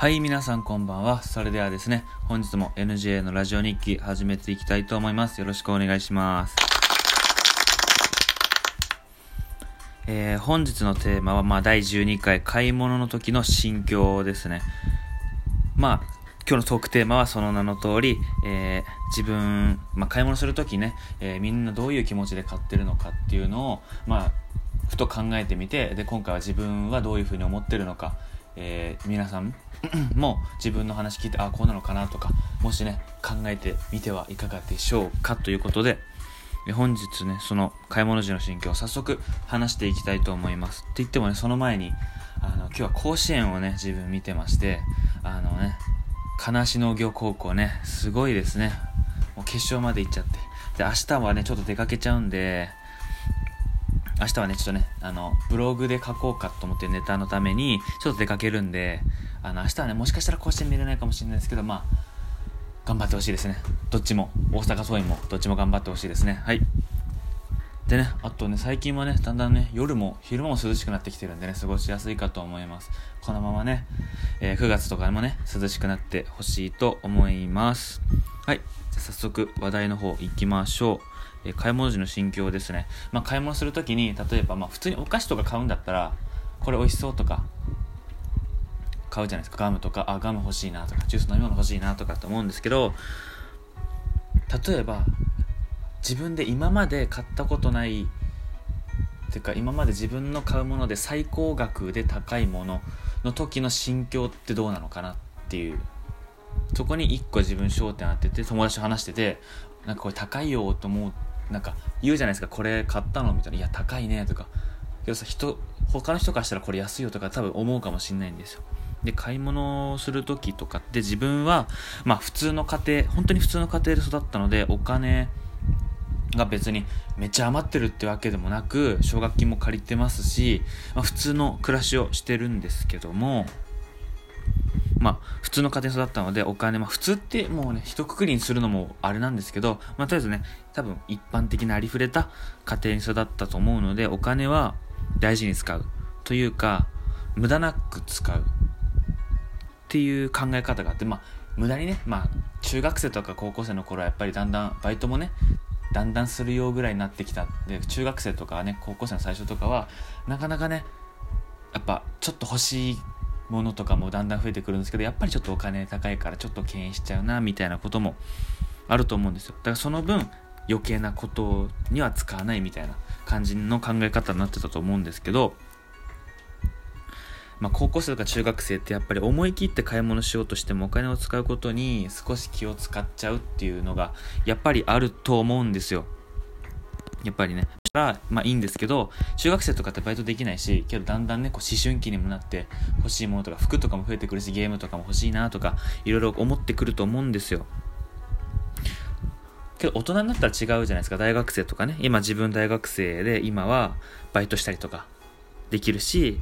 はい、皆さんこんばんは。それではですね、本日も NJ のラジオ日記始めていきたいと思います。よろしくお願いします。えー、本日のテーマは、まあ、第12回買い物の時の心境ですね。まあ、今日のトークテーマはその名の通り、えー、自分、まあ、買い物するときね、えー、みんなどういう気持ちで買ってるのかっていうのを、まあ、ふと考えてみて、で、今回は自分はどういうふうに思ってるのか、えー、皆さんもう自分の話聞いてあこうなのかなとかもしね考えてみてはいかがでしょうかということで本日ねその買い物時の心境を早速話していきたいと思います。って言ってもねその前にあの今日は甲子園をね自分見てましてあのね金足農業高校ねすごいですね。もう決勝まで行っちゃって。で明日はねちょっと出かけちゃうんで明日はね、ちょっとね、あの、ブログで書こうかと思ってネタのために、ちょっと出かけるんで、あの、明日はね、もしかしたら甲子園見れないかもしれないですけど、まあ、頑張ってほしいですね。どっちも、大阪桐蔭も、どっちも頑張ってほしいですね。はい。でね、あとね、最近はね、だんだんね、夜も昼間も涼しくなってきてるんでね、過ごしやすいかと思います。このままね、えー、9月とかもね、涼しくなってほしいと思います。はい。じゃ早速、話題の方行きましょう。え買い物時の心境ですね。まあ、買い物するときに、例えば、まあ、普通にお菓子とか買うんだったら、これ美味しそうとか、買うじゃないですか。ガムとか、あ、ガム欲しいなとか、ジュース飲み物欲しいなとかって思うんですけど、例えば、自分で今まで買ったことないっていうか今まで自分の買うもので最高額で高いものの時の心境ってどうなのかなっていう。そこに1個自分焦点当てて友達と話しててなんかこれ高いよと思うなんか言うじゃないですか。これ買ったのみたいな。いや高いねとか。けどさ人他の人からしたらこれ安いよとか多分思うかもしれないんですよ。で買い物をする時とかって自分はまあ普通の家庭本当に普通の家庭で育ったのでお金が別にめっちゃ余ってるってわけでもなく奨学金も借りてますし、まあ、普通の暮らしをしてるんですけどもまあ、普通の家庭育ったので、お金、まあ、普通ってもうね、一括りにするのもあれなんですけど、まあ、とりあえずね、多分一般的なありふれた家庭に育ったと思うので、お金は大事に使う。というか、無駄なく使う。っていう考え方があって、まあ、無駄にね、まあ、中学生とか高校生の頃はやっぱりだんだん、バイトもね、だんだんするようぐらいになってきた。で、中学生とかね、高校生の最初とかは、なかなかね、やっぱ、ちょっと欲しいものとかもだんだん増えてくるんですけどやっぱりちょっとお金高いからちょっと敬遠しちゃうなみたいなこともあると思うんですよだからその分余計なことには使わないみたいな感じの考え方になってたと思うんですけどまあ、高校生とか中学生ってやっぱり思い切って買い物しようとしてもお金を使うことに少し気を使っちゃうっていうのがやっぱりあると思うんですよやっぱりね。まあいいんですけど、中学生とかってバイトできないし、けどだんだんね、こう思春期にもなって欲しいものとか、服とかも増えてくるし、ゲームとかも欲しいなとか、いろいろ思ってくると思うんですよ。けど大人になったら違うじゃないですか。大学生とかね。今自分大学生で、今はバイトしたりとかできるし、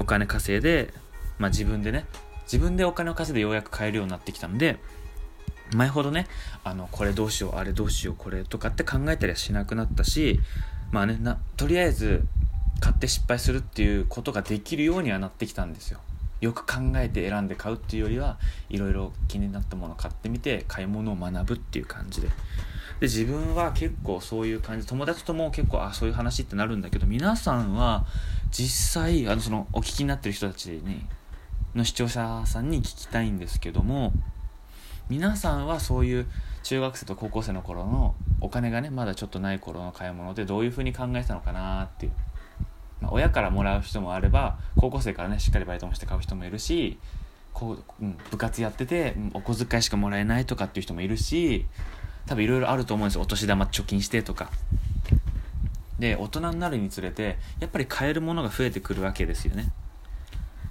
お金稼いで、まあ自分でね、自分でお金を稼いでようやく買えるようになってきたんで、前ほどねあのこれどうしようあれどうしようこれとかって考えたりはしなくなったしまあねとりあえず買って失敗するっていうことができるようにはなってきたんですよ。よく考えて選んで買うっていうよりはいろいろ気になったものを買ってみて買い物を学ぶっていう感じで。で自分は結構そういう感じ。友達とも結構あそういう話ってなるんだけど皆さんは実際あのそのお聞きになってる人たちにの視聴者さんに聞きたいんですけども皆さんはそういう中学生と高校生の頃のお金がねまだちょっとない頃の買い物でどういうふうに考えてたのかなっていう、まあ、親からもらう人もあれば高校生からねしっかりバイトもして買う人もいるしこう、うん、部活やってて、お小遣いしかもらえないとかっていう人もいるし多分いろいろあると思うんですよ。お年玉貯金してとか。で大人になるにつれてやっぱり買えるものが増えてくるわけですよね、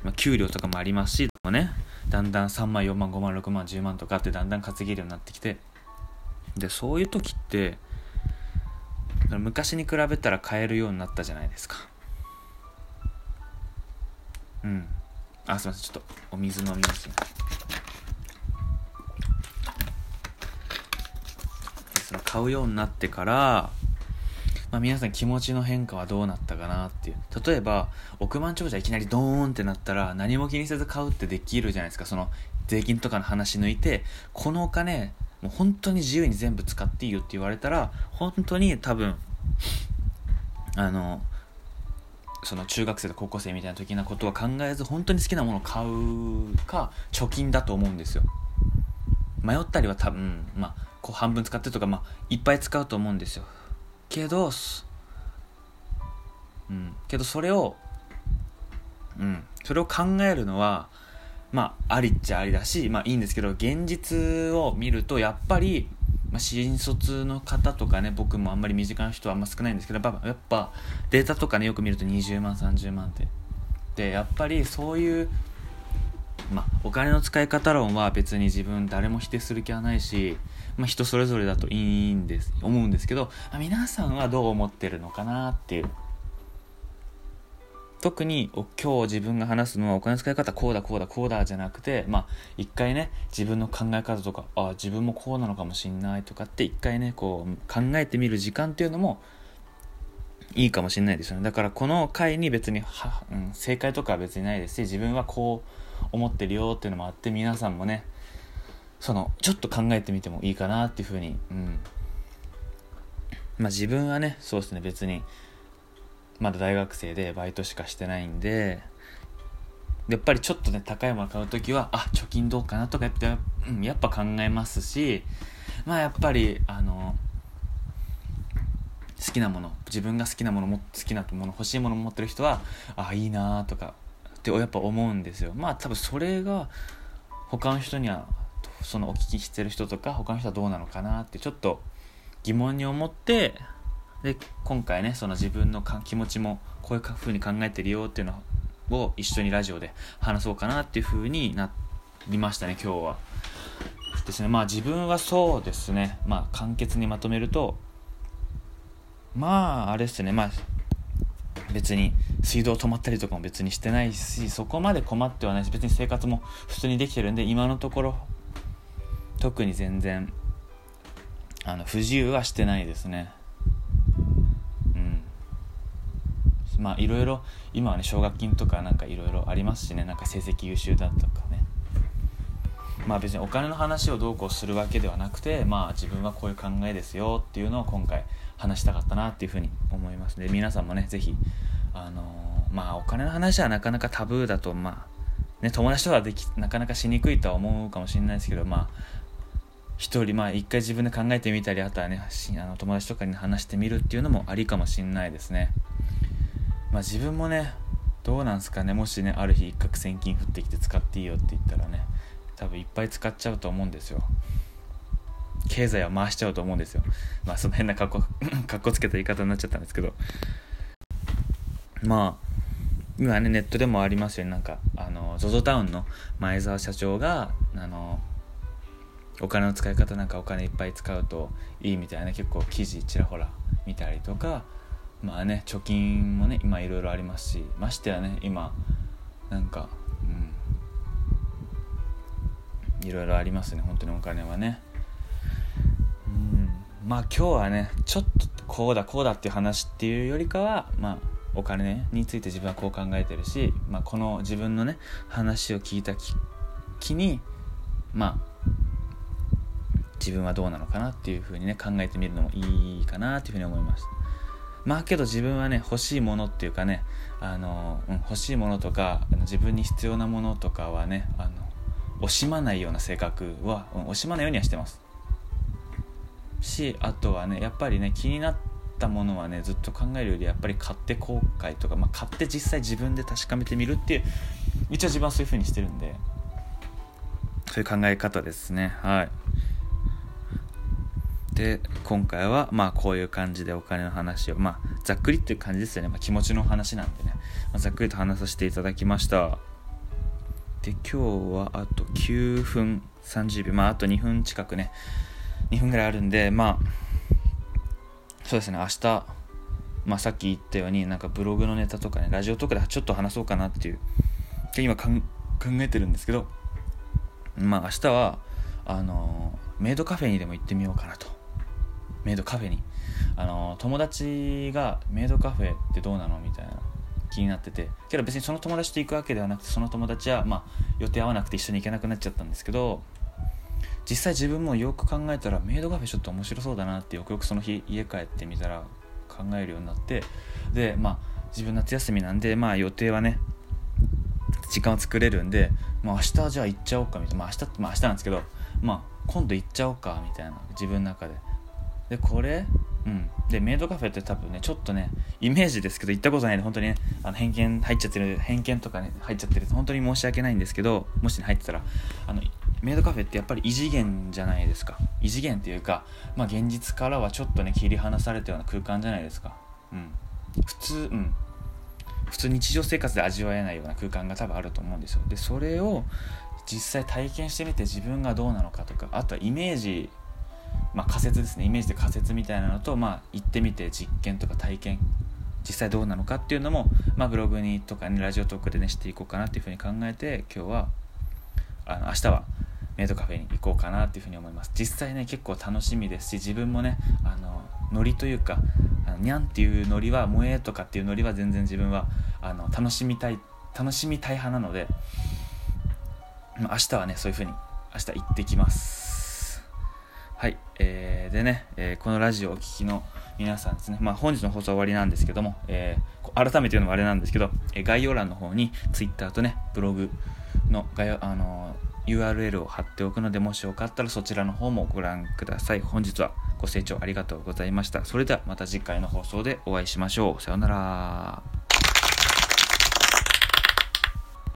まあ、給料とかもありますしね。だんだん3万4万5万6万10万とかってだんだん稼げるようになってきて。でそういう時って昔に比べたら買えるようになったじゃないですか。うん。あすいません。ちょっとお水飲みますねその買うようになってからまあ、皆さん気持ちの変化はどうなったかなっていう。例えば億万長者いきなりドーンってなったら何も気にせず買うってできるじゃないですか。その税金とかの話抜いてこのお金もう本当に自由に全部使っていいよって言われたら本当に多分あのその中学生と高校生みたいな時なことは考えず本当に好きなものを買うか貯金だと思うんですよ。迷ったりは多分まあこう半分使ってとかまあいっぱい使うと思うんですよ。けどうん。けどそれをうん。それを考えるのはまあありっちゃありだしまあいいんですけど現実を見るとやっぱりまあ、新卒の方とかね僕もあんまり身近な人はあんま少ないんですけどやっぱやっぱデータとかねよく見ると20万30万って。でやっぱりそういうまあ、お金の使い方論は別に自分誰も否定する気はないし、まあ、人それぞれだといいんです思うんですけど、皆さんはどう思ってるのかなっていう。特に今日自分が話すのはお金の使い方こうだこうだこうだじゃなくてまあ一回ね自分の考え方とかあ自分もこうなのかもしんないとかって一回ねこう考えてみる時間っていうのもいいかもしれないですよね。だからこの回に別には、うん、正解とかは別にないですし自分はこう思ってるよっていうのもあって皆さんもねそのちょっと考えてみてもいいかなっていうふうにうん。まあ自分はねそうですね別にまだ大学生でバイトしかしてないんでやっぱりちょっとね高いもの買う時はあ貯金どうかなとかやって、うん、やっぱ考えますしまあやっぱりあの好きなもの自分が好きなものも好きなもの欲しいもの持ってる人はあいいなとかってやっぱ思うんですよ。まあ多分それが他の人にはそのお聞きしてる人とか他の人はどうなのかなってちょっと疑問に思ってで今回ねその自分の気持ちもこういう風に考えてるよっていうのを一緒にラジオで話そうかなっていう風になりましたね今日は。ですねまあ自分はそうですね。まあ簡潔にまとめるとまああれですね。まあ別に水道止まったりとかも別にしてないしそこまで困ってはないし別に生活も普通にできてるんで今のところ特に全然あの不自由はしてないですね。まあいろいろ今はね奨学金とかなんかいろいろありますしね。なんか成績優秀だとかね。まあ別にお金の話をどうこうするわけではなくてまあ自分はこういう考えですよっていうのを今回話したかったなっていうふうに思います。で皆さんもね是非あのー、まあお金の話はなかなかタブーだとまあね友達とはできなかなかしにくいとは思うかもしれないですけどまあ一人まあ一回自分で考えてみたりあとはねあの友達とかに話してみるっていうのもありかもしれないですね。まあ自分もねどうなんすかね。もしねある日一攫千金降ってきて使っていいよって言ったらね多分いっぱい使っちゃうと思うんですよ。経済は回しちゃうと思うんですよ。まあその変なかっこかっこつけた言い方になっちゃったんですけど。まあ今ねネットでもありますよね。なんかあの ZOZO タウンの前澤社長があのお金の使い方なんかお金いっぱい使うといいみたいな結構記事ちらほら見たりとかまあね貯金もね今いろいろありますしましてやね今なんかうんいろいろありますね本当にお金はね。うんまあ今日はねちょっとこうだこうだっていう話っていうよりかはまあお金について自分はこう考えてるし、まあ、この自分のね話を聞いた気にまあ自分はどうなのかなっていうふうにね考えてみるのもいいかなっていうふうに思います。まあけど自分はね欲しいものっていうかねあの、うん、欲しいものとか自分に必要なものとかはねあの惜しまないような性格は、うん、惜しまないようにはしてます。しあとはねやっぱりね気になったものはねずっと考えるよりやっぱり買って後悔とか、まあ、買って実際自分で確かめてみるっていう一応自分はそういう風にしてるんでそういう考え方ですね。はい。で今回はまあこういう感じでお金の話をまあざっくりっていう感じですよね、まあ、気持ちの話なんでね、まあ、ざっくりと話させていただきました。で今日はあと9分30秒。まああと2分近くね。2分ぐらいあるんでまあそうですね。明日まあさっき言ったようになんかブログのネタとかねラジオとかでちょっと話そうかなっていう。今考えてるんですけどまあ明日はあのメイドカフェにでも行ってみようかなと。メイドカフェに。あの友達がメイドカフェってどうなのみたいな気になってて。けど別にその友達と行くわけではなくてその友達は、まあ、予定合わなくて一緒に行けなくなっちゃったんですけど実際自分もよく考えたらメイドカフェちょっと面白そうだなってよくよくその日家帰ってみたら考えるようになって。でまあ自分夏休みなんでまあ予定はね時間を作れるんで、まあ、明日じゃあ行っちゃおうかみたいな、まあ、明日まあ明日なんですけど、まあ、今度行っちゃおうかみたいな。自分の中で。でこれ？うん。でメイドカフェって多分ねちょっとねイメージですけど行ったことないんで本当にねあの偏見入っちゃってる偏見とかね入っちゃってる本当に申し訳ないんですけどもし、ね、入ってたらあのメイドカフェってやっぱり異次元じゃないですか。異次元っていうか、まあ、現実からはちょっとね切り離されたような空間じゃないですか。うん。普通うん。普通日常生活で味わえないような空間が多分あると思うんですよ。でそれを実際体験してみて自分がどうなのかとかあとはイメージまあ仮説ですね。イメージで仮説みたいなのとまあ行ってみて実験とか体験実際どうなのかっていうのも、まあ、ブログにとかねラジオトークでねしていこうかなっていうふうに考えて今日はあの明日はメイドカフェに行こうかなっていうふうに思います。実際ね結構楽しみですし自分もねあのノリというかあのにゃんっていうノリは萌えとかっていうノリは全然自分はあの楽しみたい楽しみたい派なので明日はねそういう風に明日行ってきます。はい、えー、でね、えー、このラジオをお聴きの皆さんですね、まあ、本日の放送終わりなんですけども、えー、改めて言うのもあれなんですけど、え概要欄の方に Twitter とねブログの概要あの URL を貼っておくのでもしよかったらそちらの方もご覧ください。本日はご清聴ありがとうございました。それではまた次回の放送でお会いしましょう。さようなら。